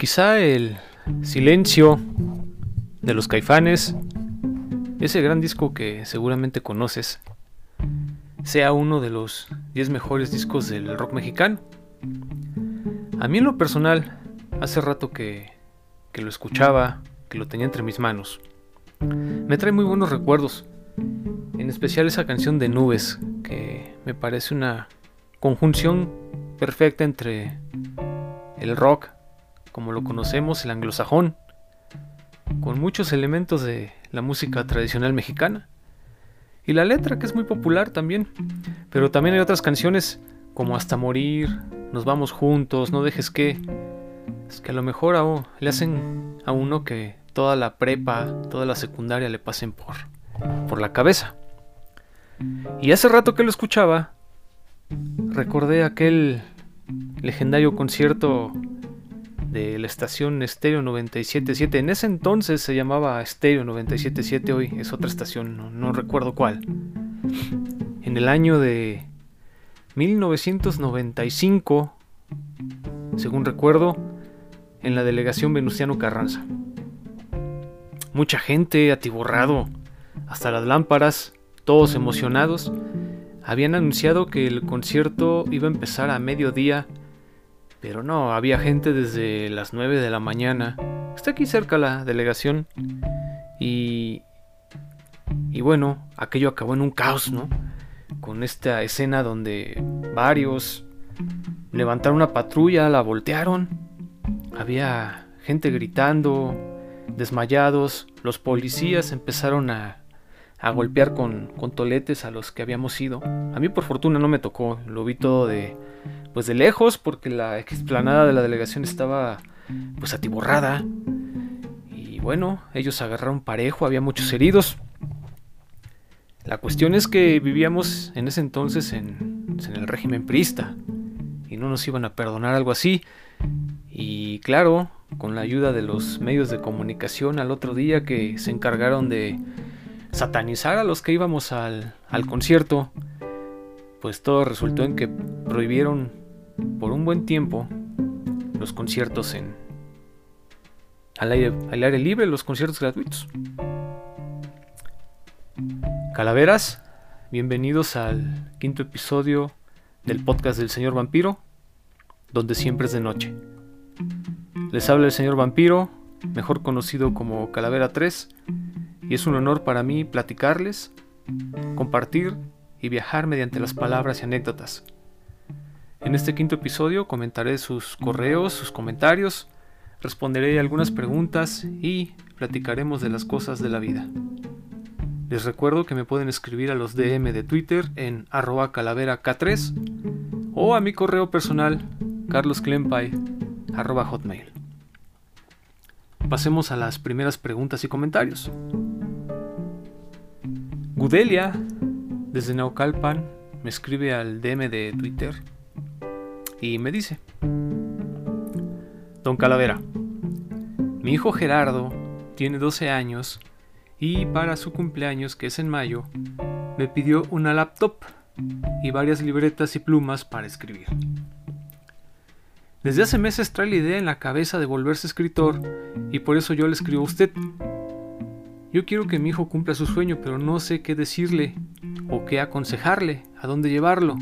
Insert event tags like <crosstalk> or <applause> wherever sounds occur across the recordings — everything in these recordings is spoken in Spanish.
Quizá el silencio de los caifanes, ese gran disco que seguramente conoces, sea uno de los 10 mejores discos del rock mexicano. A mí en lo personal, hace rato que, que lo escuchaba, que lo tenía entre mis manos. Me trae muy buenos recuerdos, en especial esa canción de Nubes, que me parece una conjunción perfecta entre el rock, como lo conocemos, el anglosajón, con muchos elementos de la música tradicional mexicana. Y la letra, que es muy popular también. Pero también hay otras canciones como Hasta Morir, Nos Vamos Juntos, No Dejes que. Es que a lo mejor le hacen a uno que toda la prepa, toda la secundaria le pasen por, por la cabeza. Y hace rato que lo escuchaba, recordé aquel legendario concierto de la estación Stereo 977. En ese entonces se llamaba Stereo 977, hoy es otra estación, no, no recuerdo cuál. En el año de 1995, según recuerdo, en la delegación Venustiano Carranza. Mucha gente atiborrado, hasta las lámparas, todos emocionados, habían anunciado que el concierto iba a empezar a mediodía, pero no, había gente desde las 9 de la mañana. Está aquí cerca la delegación. Y... Y bueno, aquello acabó en un caos, ¿no? Con esta escena donde varios levantaron una patrulla, la voltearon. Había gente gritando, desmayados. Los policías empezaron a a golpear con, con, toletes a los que habíamos ido. A mí por fortuna no me tocó, lo vi todo de pues de lejos porque la explanada de la delegación estaba pues atiborrada. Y bueno, ellos agarraron parejo, había muchos heridos. La cuestión es que vivíamos en ese entonces en, en el régimen priista y no nos iban a perdonar algo así. Y claro, con la ayuda de los medios de comunicación al otro día que se encargaron de satanizar a los que íbamos al, concierto, pues todo resultó en que prohibieron por un buen tiempo los conciertos en al aire, al aire libre, los conciertos gratuitos. Calaveras, bienvenidos al quinto episodio del podcast del señor vampiro, donde siempre es de noche. Les habla el señor vampiro, mejor conocido como Calavera 3, y es un honor para mí platicarles, compartir y viajar mediante las palabras y anécdotas. En este quinto episodio comentaré sus correos, sus comentarios, responderé algunas preguntas y platicaremos de las cosas de la vida. Les recuerdo que me pueden escribir a los DM de Twitter en arroba calaveraK3 o a mi correo personal carlosklempai arroba. Pasemos a las primeras preguntas y comentarios. Gudelia, desde Naucalpan, me escribe al DM de Twitter y me dice, Don Calavera, mi hijo Gerardo tiene 12 años y para su cumpleaños, que es en mayo, me pidió una laptop y varias libretas y plumas para escribir. Desde hace meses trae la idea en la cabeza de volverse escritor y por eso yo le escribo a usted. Yo quiero que mi hijo cumpla su sueño, pero no sé qué decirle o qué aconsejarle, a dónde llevarlo.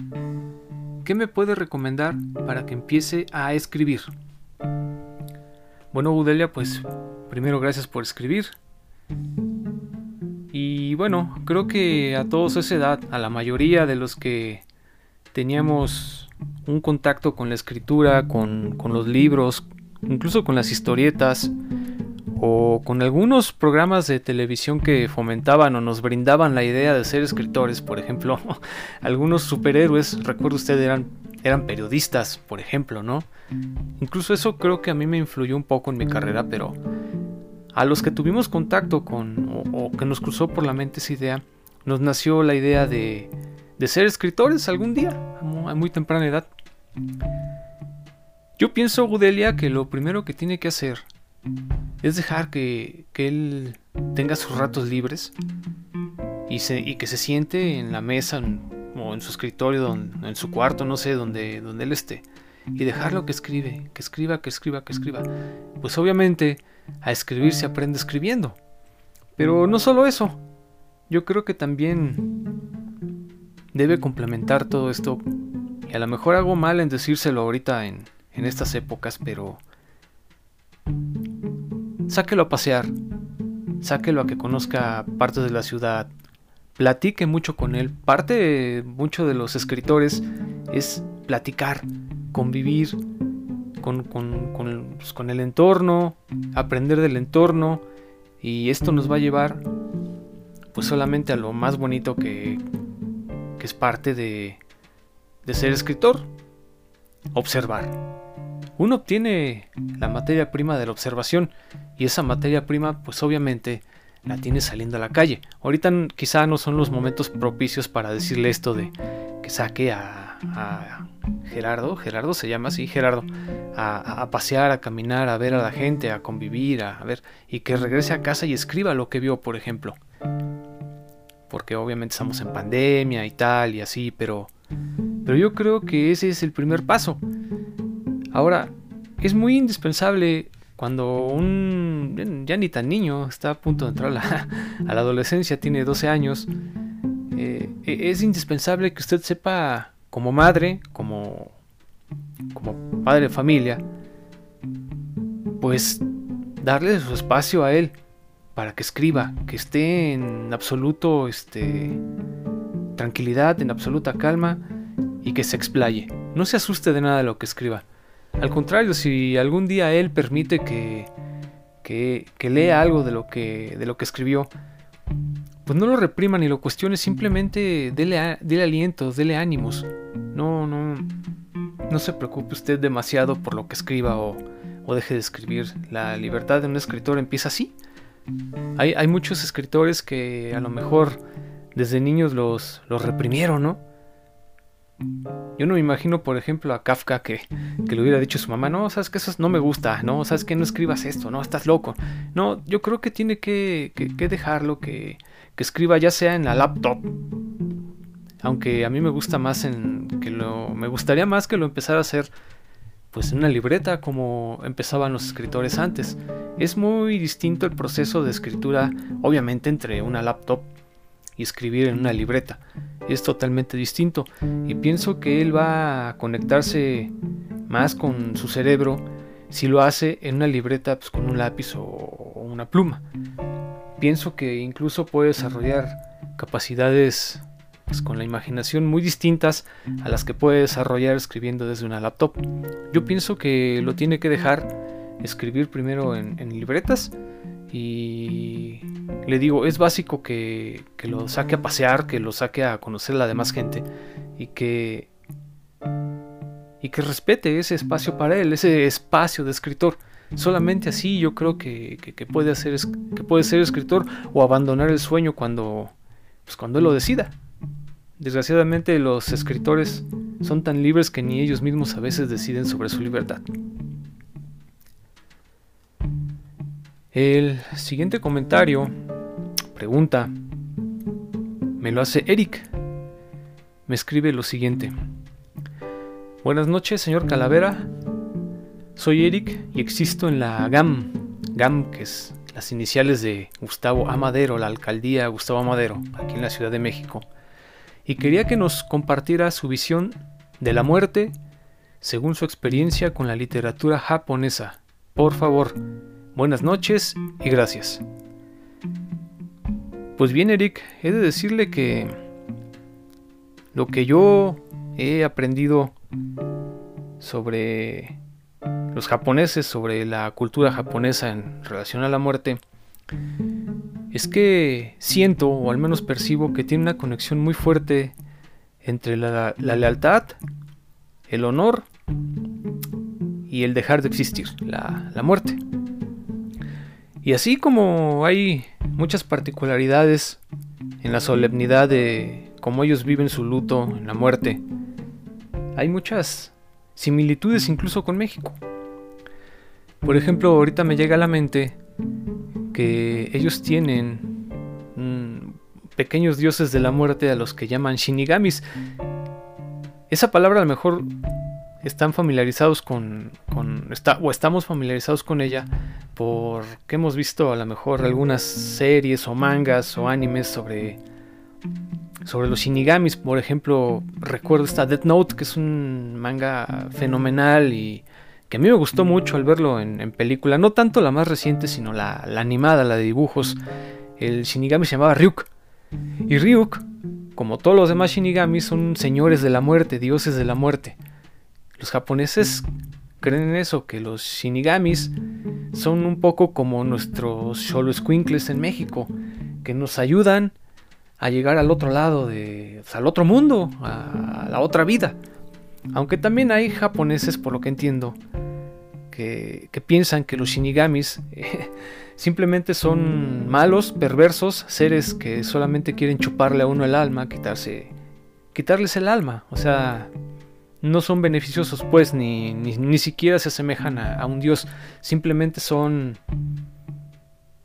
¿Qué me puede recomendar para que empiece a escribir? Bueno, Budelia, pues primero gracias por escribir. Y bueno, creo que a todos esa edad, a la mayoría de los que teníamos un contacto con la escritura, con, con los libros, incluso con las historietas, o con algunos programas de televisión que fomentaban o nos brindaban la idea de ser escritores, por ejemplo, <laughs> algunos superhéroes, recuerdo usted, eran, eran periodistas, por ejemplo, ¿no? Incluso eso creo que a mí me influyó un poco en mi carrera, pero a los que tuvimos contacto con, o, que nos cruzó por la mente esa idea, nos nació la idea de, de ser escritores algún día, a muy temprana edad. Yo pienso, Gudelia, que lo primero que tiene que hacer es dejar que, él tenga sus ratos libres y, que se siente en la mesa o en su escritorio, en su cuarto, no sé, donde, donde él esté. y dejarlo que escribe, que escriba, que escriba, que escriba. Pues obviamente a escribir se aprende escribiendo. Pero no solo eso, yo creo que también debe complementar todo esto. Y a lo mejor hago mal en decírselo ahorita en, en estas épocas, pero sáquelo a pasear, sáquelo a que conozca partes de la ciudad, platique mucho con él. Parte mucho de los escritores es platicar, convivir con, pues, con, el entorno, aprender del entorno y esto nos va a llevar pues solamente a lo más bonito que, que es parte de, de ser escritor, observar. Uno obtiene la materia prima de la observación y esa materia prima pues obviamente la tiene saliendo a la calle. Ahorita quizá no son los momentos propicios para decirle esto de que saque a, Gerardo, Gerardo se llama así, Gerardo, a, pasear, a caminar, a ver a la gente, a convivir, a, ver, y que regrese a casa y escriba lo que vio, por ejemplo. Porque obviamente estamos en pandemia y tal y así, pero, pero yo creo que ese es el primer paso. Ahora, es muy indispensable cuando un ya ni tan niño está a punto de entrar a la, adolescencia, tiene 12 años, eh, e, es indispensable que usted sepa como madre, como, como padre de familia, pues darle su espacio a él para que escriba, que esté en absoluto este, tranquilidad, en absoluta calma y que se explaye. No se asuste de nada de lo que escriba. Al contrario, si algún día él permite que, que, lea algo de lo que, de lo que escribió, pues no lo reprima ni lo cuestione, simplemente dele, dele alientos, dele ánimos. No, no, no se preocupe usted demasiado por lo que escriba o, o deje de escribir. La libertad de un escritor empieza así. Hay, hay, muchos escritores que a lo mejor desde niños los, los reprimieron, ¿no? Yo no me imagino, por ejemplo, a Kafka que, le hubiera dicho a su mamá, no, sabes que eso no me gusta, no, sabes que no escribas esto, no, estás loco. No, yo creo que tiene que, dejarlo, que, escriba ya sea en la laptop. Aunque a mí me gusta más en que lo, me gustaría más que lo empezara a hacer pues en una libreta como empezaban los escritores antes. Es muy distinto el proceso de escritura, obviamente entre una laptop y escribir en una libreta. Es totalmente distinto y pienso que él va a conectarse más con su cerebro si lo hace en una libreta pues, con un lápiz o una pluma. Pienso que incluso puede desarrollar capacidades pues, con la imaginación muy distintas a las que puede desarrollar escribiendo desde una laptop. Yo pienso que lo tiene que dejar escribir primero en libretas y le digo, es básico que, lo saque a pasear, que lo saque a conocer a la demás gente y que, y que respete ese espacio para él, ese espacio de escritor. Solamente así yo creo que, puede, hacer, que puede ser escritor o abandonar el sueño cuando, pues cuando él lo decida. Desgraciadamente los escritores son tan libres que ni ellos mismos a veces deciden sobre su libertad. El siguiente comentario, pregunta, me lo hace Eric. Me escribe lo siguiente. Buenas noches, señor Calavera. Soy Eric y existo en la GAM. GAM, que es las iniciales de Gustavo Amadero, la alcaldía Gustavo Amadero, aquí en la Ciudad de México. Y quería que nos compartiera su visión de la muerte según su experiencia con la literatura japonesa. Por favor, Buenas noches y gracias. Pues bien, Eric, he de decirle que lo que yo he aprendido sobre los japoneses, sobre la cultura japonesa en relación a la muerte, es que siento, o al menos percibo, que tiene una conexión muy fuerte entre la, lealtad, el honor y el dejar de existir, la, la muerte. Y así como hay muchas particularidades en la solemnidad de cómo ellos viven su luto en la muerte, hay muchas similitudes incluso con México. Por ejemplo, ahorita me llega a la mente que ellos tienen mm, pequeños dioses de la muerte a los que llaman shinigamis. Esa palabra a lo mejor están familiarizados con, con o estamos familiarizados con ella porque hemos visto a lo mejor algunas series o mangas o animes sobre sobre los shinigamis, por ejemplo, recuerdo esta Death Note que es un manga fenomenal y que a mí me gustó mucho al verlo en, película, no tanto la más reciente, sino la, la, animada, la de dibujos. El shinigami se llamaba Ryuk. Y Ryuk, como todos los demás shinigamis, son señores de la muerte, dioses de la muerte. Los japoneses creen en eso, que los shinigamis son un poco como nuestros squinkles en México, que nos ayudan a llegar al otro lado, de, al otro mundo, a la otra vida. Aunque también hay japoneses, por lo que entiendo, que, piensan que los shinigamis eh, simplemente son malos, perversos, seres que solamente quieren chuparle a uno el alma, quitarse, quitarles el alma. O sea, no son beneficiosos pues ni, ni, siquiera se asemejan a, un dios, simplemente son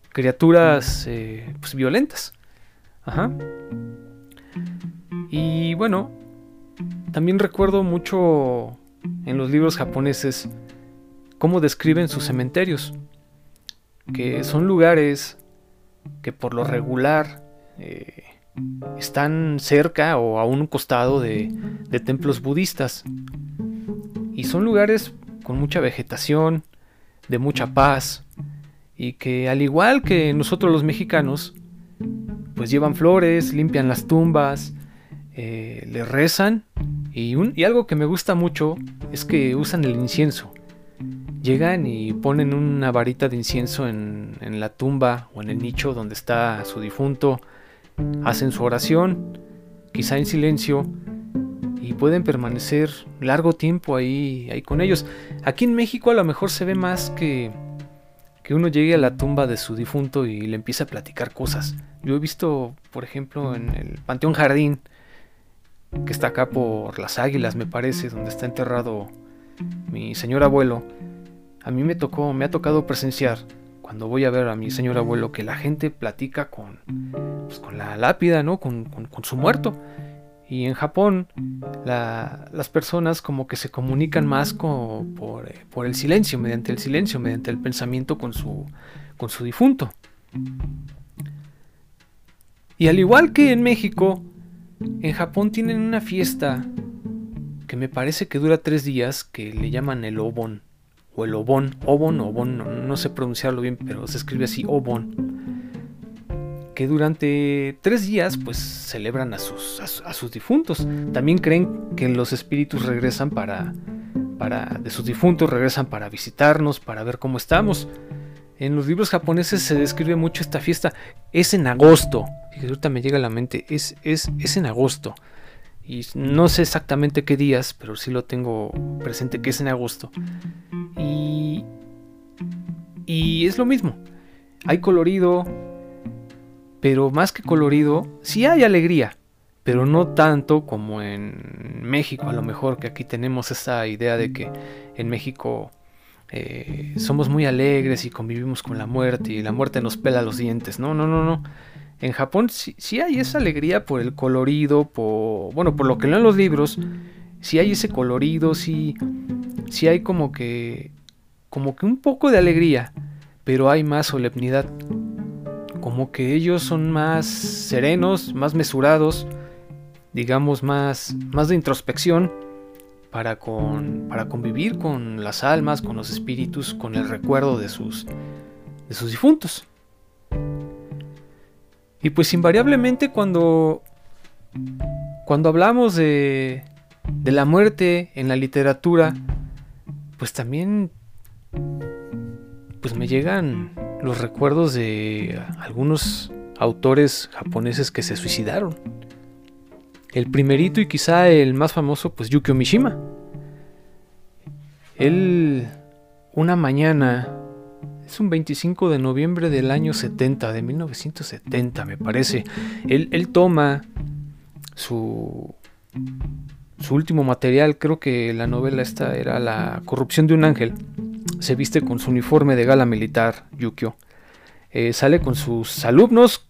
criaturas eh, pues, violentas. Ajá. Y bueno, también recuerdo mucho en los libros japoneses cómo describen sus cementerios, que son lugares que por lo regular eh, están cerca o a un costado de, templos budistas. Y son lugares con mucha vegetación, de mucha paz, y que al igual que nosotros los mexicanos, pues llevan flores, limpian las tumbas, eh, le rezan, y, algo que me gusta mucho es que usan el incienso. Llegan y ponen una varita de incienso en, en la tumba o en el nicho donde está su difunto, hacen su oración, quizá en silencio, y pueden permanecer largo tiempo ahí, ahí con ellos. Aquí en México a lo mejor se ve más que, que uno llegue a la tumba de su difunto y le empiece a platicar cosas. Yo he visto, por ejemplo, en el Panteón Jardín, que está acá por las Águilas, me parece, donde está enterrado mi señor abuelo. A mí me tocó, me ha tocado presenciar cuando voy a ver a mi señor abuelo que la gente platica con, pues, con la lápida, ¿no? Con, su muerto. Y en Japón las personas como que se comunican más con, por, eh, por, el silencio, mediante el silencio, mediante el pensamiento con su, con su difunto. Y al igual que en México, en Japón tienen una fiesta que me parece que dura tres días que le llaman el Obon o el Obon, Obon, Obon, no, sé pronunciarlo bien, pero se escribe así, Obon, que durante tres días pues celebran a sus, a, sus difuntos. También creen que los espíritus regresan para, para, de sus difuntos regresan para visitarnos, para ver cómo estamos. En los libros japoneses se describe mucho esta fiesta. Es en agosto. Y ahorita me llega a la mente. Es, es, es en agosto. Y no sé exactamente qué días, pero sí lo tengo presente que es en agosto. Y, y es lo mismo. Hay colorido, pero más que colorido, sí hay alegría, pero no tanto como en México, a lo mejor que aquí tenemos esa idea de que en México eh, somos muy alegres y convivimos con la muerte y la muerte nos pela los dientes. No, no, no, no. En Japón sí, sí, hay esa alegría por el colorido, por, bueno, por lo que leo en los libros, sí hay ese colorido, sí, sí hay como que, como que un poco de alegría, pero hay más solemnidad. Como que ellos son más serenos, más mesurados, digamos más, más de introspección para, con, para convivir con las almas, con los espíritus, con el recuerdo de sus, de sus difuntos. Y pues invariablemente cuando, cuando hablamos de, de la muerte en la literatura, pues también pues me llegan los recuerdos de algunos autores japoneses que se suicidaron. El primerito y quizá el más famoso, pues Yukio Mishima. Él una mañana es un 25 de noviembre del año 70, de 1970 me parece. Él, toma su, su último material, creo que la novela esta era La corrupción de un ángel. Se viste con su uniforme de gala militar, Yukio. Eh, sale con sus alumnos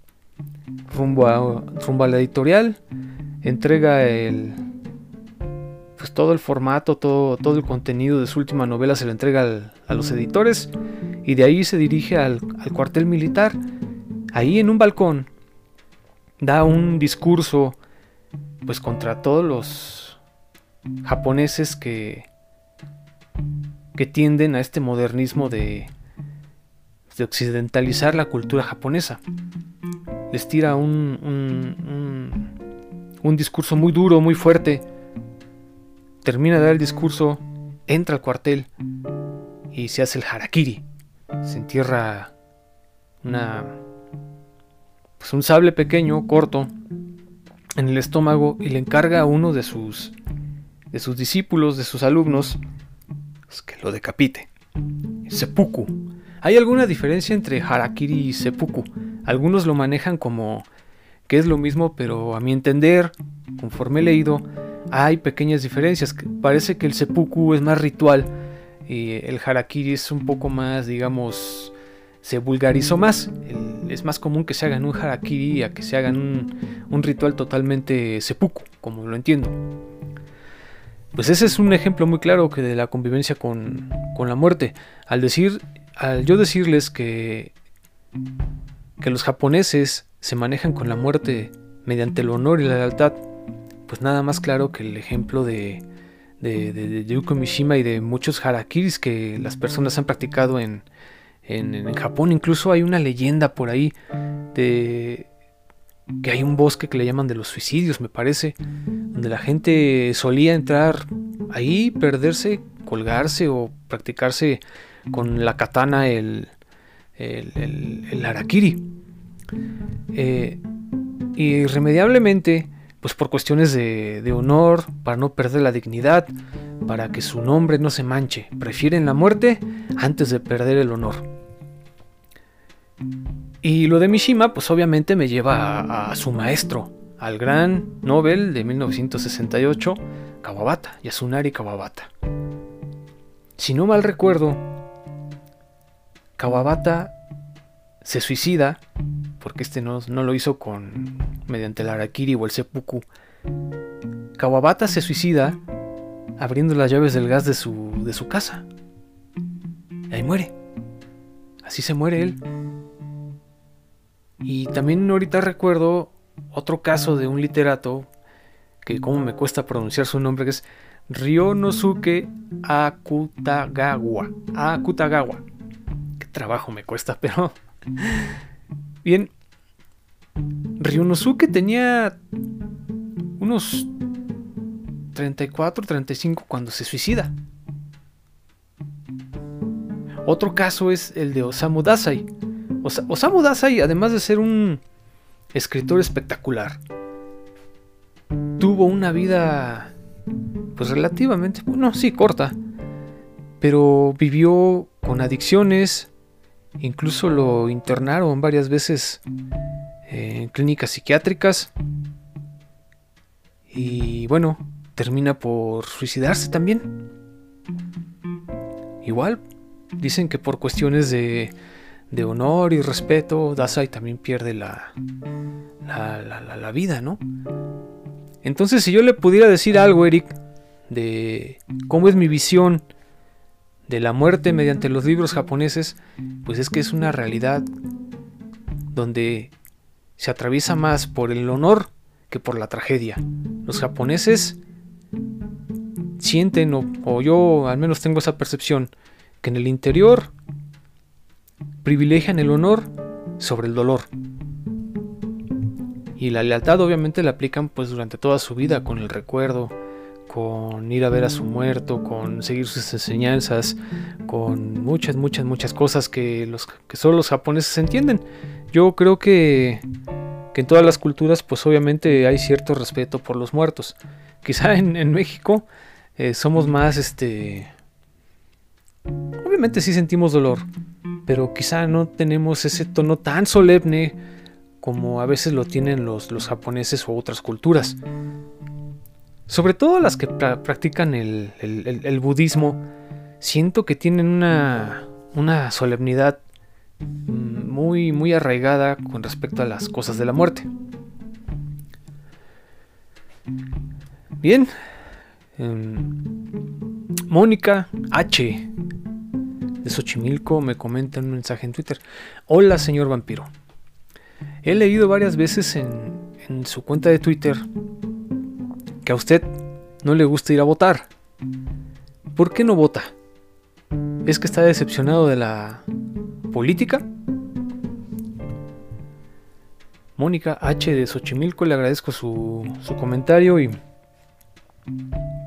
rumbo a, rumbo a la editorial. Entrega el, pues todo el formato, todo, todo el contenido de su última novela se lo entrega a los editores y de ahí se dirige al, cuartel militar. Ahí en un balcón da un discurso pues contra todos los japoneses que, que tienden a este modernismo de, de occidentalizar la cultura japonesa. Les tira un, un, un, discurso muy duro, muy fuerte. Termina de dar el discurso, entra al cuartel y se hace el harakiri. Se entierra una, pues un sable pequeño, corto, en el estómago y le encarga a uno de sus, de sus discípulos, de sus alumnos, pues, que lo decapite. Seppuku. Hay alguna diferencia entre harakiri y seppuku. Algunos lo manejan como que es lo mismo, pero a mi entender, conforme he leído, hay pequeñas diferencias. Parece que el seppuku es más ritual y el harakiri es un poco más, digamos, se vulgarizó más. es más común que se hagan un harakiri a que se hagan un, un ritual totalmente seppuku, como lo entiendo. Pues ese es un ejemplo muy claro que de la convivencia con, con la muerte. Al decir al yo decirles que, que los japoneses se manejan con la muerte mediante el honor y la lealtad, pues nada más claro que el ejemplo de, de, de, Yuko Mishima y de muchos harakiris que las personas han practicado en, en, Japón. Incluso hay una leyenda por ahí de que hay un bosque que le llaman de los suicidios, me parece, donde la gente solía entrar ahí, perderse, colgarse o practicarse con la katana el, el, el, harakiri. Eh, irremediablemente, pues por cuestiones de, honor, para no perder la dignidad, para que su nombre no se manche, prefieren la muerte antes de perder el honor. Y lo de Mishima, pues obviamente me lleva a, a su maestro, al gran Nobel de 1968, Kawabata, Yasunari Kawabata. Si no mal recuerdo, Kawabata se suicida, porque este no, lo hizo con mediante el Arakiri o el seppuku. Kawabata se suicida abriendo las llaves del gas de su, de su casa. Ahí muere. Así se muere él. Y también ahorita recuerdo otro caso de un literato que como me cuesta pronunciar su nombre, que es Ryonosuke Akutagawa. Akutagawa trabajo me cuesta, <laughs> pero... Bien. Ryunosuke tenía unos 34, 35 cuando se suicida. Otro caso es el de Osamu Dazai. Osamu Dazai, además de ser un escritor espectacular, tuvo una vida pues relativamente, bueno, sí, corta, pero vivió con adicciones, Incluso lo internaron varias veces en clínicas psiquiátricas. Y bueno, termina por suicidarse también. Igual, dicen que por cuestiones de, de honor y respeto, Dasai también pierde la, la, la, la, vida, ¿no? Entonces, si yo le pudiera decir algo, Eric, de cómo es mi visión de la muerte mediante los libros japoneses, pues es que es una realidad donde se atraviesa más por el honor que por la tragedia. Los japoneses sienten, o, yo al menos tengo esa percepción, que en el interior privilegian el honor sobre el dolor. Y la lealtad obviamente la aplican pues durante toda su vida con el recuerdo, con ir a ver a su muerto, con seguir sus enseñanzas, con muchas, muchas, muchas cosas que, que solo los japoneses entienden. Yo creo que, que en todas las culturas pues obviamente hay cierto respeto por los muertos. Quizá en, México eh, somos más, este... Obviamente sí sentimos dolor, pero quizá no tenemos ese tono tan solemne como a veces lo tienen los, los japoneses o otras culturas sobre todo las que practican el, budismo, siento que tienen una, una solemnidad mm, muy, muy arraigada con respecto a las cosas de la muerte. Bien, Mónica H. de Xochimilco me comenta un mensaje en Twitter. Hola, señor vampiro. He leído varias veces en, en su cuenta de Twitter que a usted no le gusta ir a votar. ¿Por qué no vota? ¿Es que está decepcionado de la política? Mónica H. de Xochimilco, le agradezco su, su comentario y...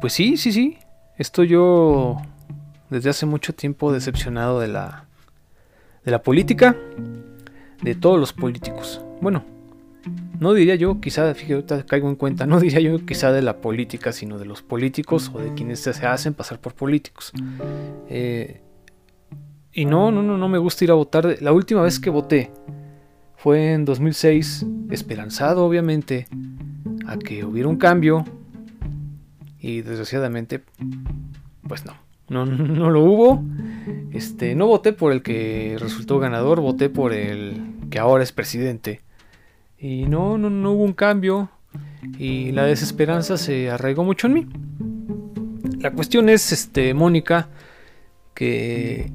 Pues sí, sí, sí. Estoy yo desde hace mucho tiempo decepcionado de la, de la política, de todos los políticos. Bueno, no diría yo, quizá, fíjate, caigo en cuenta, no <laughs> diría yo quizá de la política, sino de los políticos o de quienes se hacen pasar por políticos. Eh, y no, no, no, no me gusta ir a votar. La última vez que voté fue en 2006, esperanzado obviamente a que hubiera un cambio y desgraciadamente pues no, no, <laughs> no lo hubo. Este, no voté por el que resultó ganador, voté por el que ahora es presidente. Y no, no, no hubo un cambio y la desesperanza se arraigó mucho en mí. La cuestión es, este, Mónica, que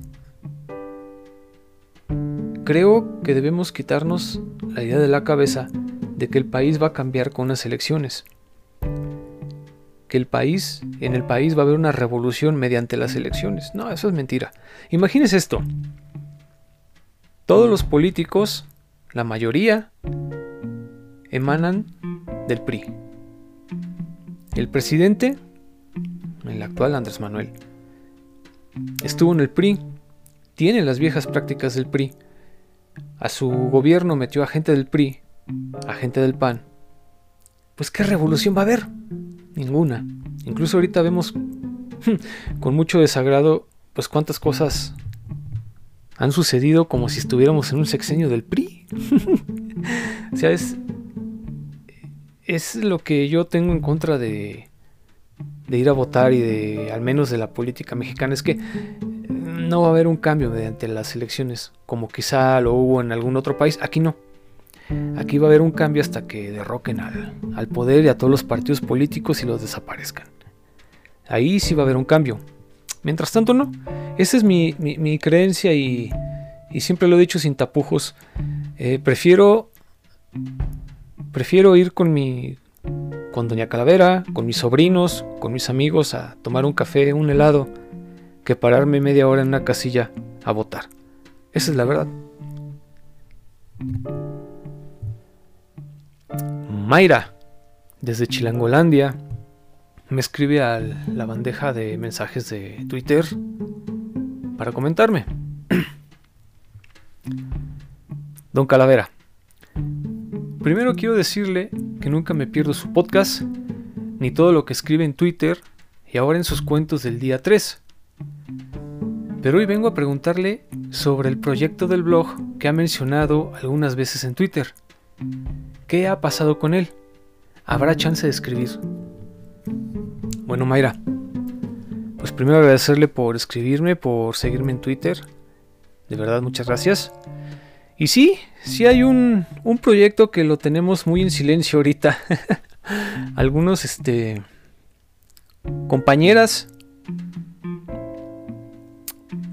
Creo que debemos quitarnos la idea de la cabeza de que el país va a cambiar con unas elecciones. Que el país, en el país va a haber una revolución mediante las elecciones. No, eso es mentira. Imagínese esto. Todos los políticos, la mayoría, emanan del PRI. El presidente, el actual Andrés Manuel, estuvo en el PRI, tiene las viejas prácticas del PRI a su gobierno metió a gente del PRI, a gente del PAN, pues ¿qué revolución va a haber? Ninguna. Incluso ahorita vemos con mucho desagrado pues cuántas cosas han sucedido como si estuviéramos en un sexenio del PRI. <laughs> o sea, es, es lo que yo tengo en contra de, de ir a votar y de, al menos de la política mexicana, es que no va a haber un cambio mediante las elecciones, como quizá lo hubo en algún otro país. Aquí no. Aquí va a haber un cambio hasta que derroquen al, poder y a todos los partidos políticos y los desaparezcan. Ahí sí va a haber un cambio. Mientras tanto, no. Esa es mi, creencia y, siempre lo he dicho sin tapujos. Eh, prefiero, prefiero ir con mi, con Doña Calavera, con mis sobrinos, con mis amigos a tomar un café, un helado que pararme media hora en una casilla a votar. Esa es la verdad. Mayra, desde Chilangolandia, me escribe a la bandeja de mensajes de Twitter para comentarme. <clears throat> Don Calavera, primero quiero decirle que nunca me pierdo su podcast, ni todo lo que escribe en Twitter y ahora en sus cuentos del día 3. Pero hoy vengo a preguntarle sobre el proyecto del blog que ha mencionado algunas veces en Twitter. ¿Qué ha pasado con él? ¿Habrá chance de escribir? Bueno, Mayra, pues primero agradecerle por escribirme, por seguirme en Twitter. De verdad, muchas gracias. Y sí, sí hay un, un proyecto que lo tenemos muy en silencio ahorita. <laughs> Algunos, este, compañeras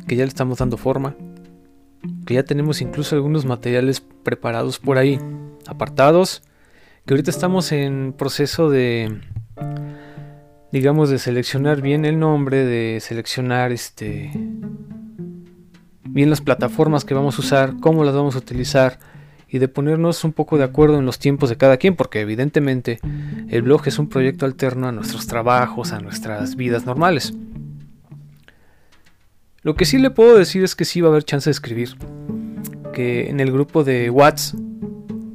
que ya le estamos dando forma, que ya tenemos incluso algunos materiales preparados por ahí, apartados, que ahorita estamos en proceso de, digamos, de seleccionar bien el nombre, de seleccionar este, bien las plataformas que vamos a usar, cómo las vamos a utilizar y de ponernos un poco de acuerdo en los tiempos de cada quien, porque evidentemente el blog es un proyecto alterno a nuestros trabajos, a nuestras vidas normales. Lo que sí le puedo decir es que sí va a haber chance de escribir. Que en el grupo de WhatsApp,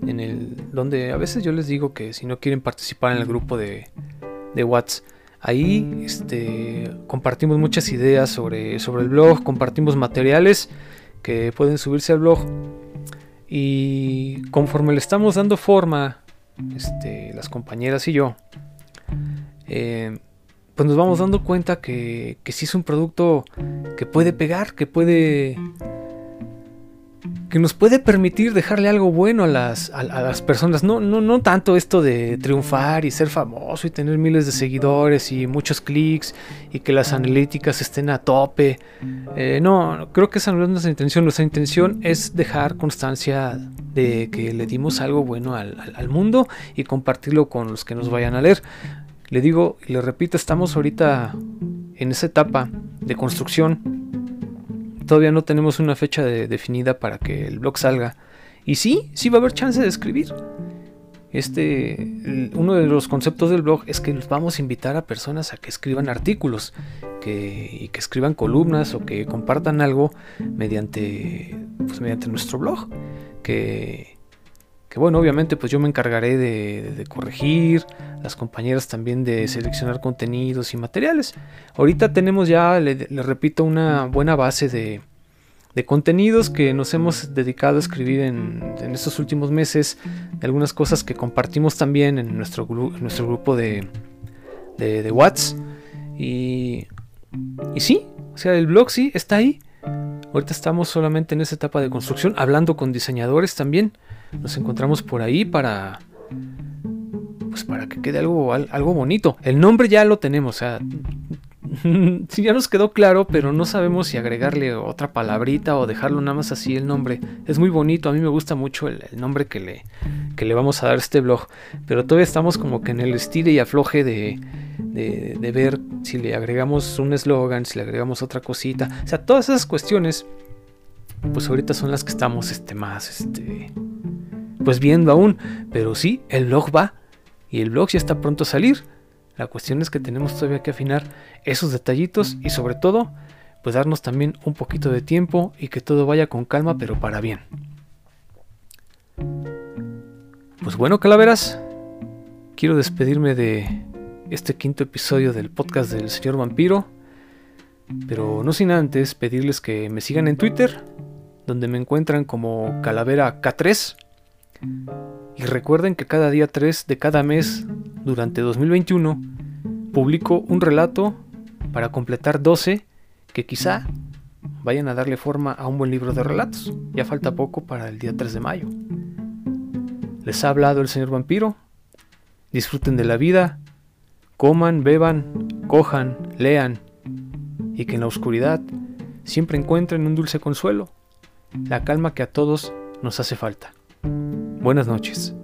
en el donde a veces yo les digo que si no quieren participar en el grupo de, de WhatsApp, ahí este, compartimos muchas ideas sobre, sobre el blog, compartimos materiales que pueden subirse al blog. Y conforme le estamos dando forma, este, las compañeras y yo, eh, pues nos vamos dando cuenta que, que sí es un producto que puede pegar, que puede que nos puede permitir dejarle algo bueno a las, a, las personas. No, no, no tanto esto de triunfar y ser famoso y tener miles de seguidores y muchos clics y que las analíticas estén a tope. Eh, no, creo que esa no es nuestra intención. Nuestra intención es dejar constancia de que le dimos algo bueno al, al mundo y compartirlo con los que nos vayan a leer. Le digo y le repito, estamos ahorita en esa etapa de construcción Todavía no tenemos una fecha definida para que el blog salga. Y sí, sí va a haber chance de escribir. Este, uno de los conceptos del blog es que vamos a invitar a personas a que escriban artículos, que, y que escriban columnas o que compartan algo mediante, pues, mediante nuestro blog. Que, que bueno, obviamente pues yo me encargaré de, corregir, las compañeras también de seleccionar contenidos y materiales. Ahorita tenemos ya, le, repito, una buena base de, contenidos que nos hemos dedicado a escribir en, estos últimos meses, de algunas cosas que compartimos también en nuestro, nuestro grupo de, de, de. Y, y sí, o sea, el blog sí está ahí. Ahorita estamos solamente en esa etapa de construcción, hablando con diseñadores también nos encontramos por ahí para pues para que quede algo, algo bonito. El nombre ya lo tenemos, o sea, <laughs> ya nos quedó claro, pero no sabemos si agregarle otra palabrita o dejarlo nada más así el nombre. Es muy bonito, a mí me gusta mucho el, nombre que le, que le vamos a dar a este blog, pero todavía estamos como que en el estilo y afloje de, de, de ver si le agregamos un eslogan, si le agregamos otra cosita. O sea, todas esas cuestiones, pues ahorita son las que estamos este, más, este, pues viendo aún, pero sí, el blog va y el blog ya está pronto a salir. La cuestión es que tenemos todavía que afinar esos detallitos y sobre todo, pues darnos también un poquito de tiempo y que todo vaya con calma, pero para bien. Pues bueno, calaveras, quiero despedirme de este quinto episodio del podcast del señor vampiro, pero no sin antes pedirles que me sigan en Twitter, donde me encuentran como calavera K3 y recuerden que cada día 3 de cada mes durante 2021 publico un relato para completar 12 que quizá vayan a darle forma a un buen libro de relatos. Ya falta poco para el día 3 de mayo. Les ha hablado el señor vampiro. Disfruten de la vida, coman, beban, cojan, lean y que en la oscuridad siempre encuentren un dulce consuelo, la calma que a todos nos hace falta. Buenas noches.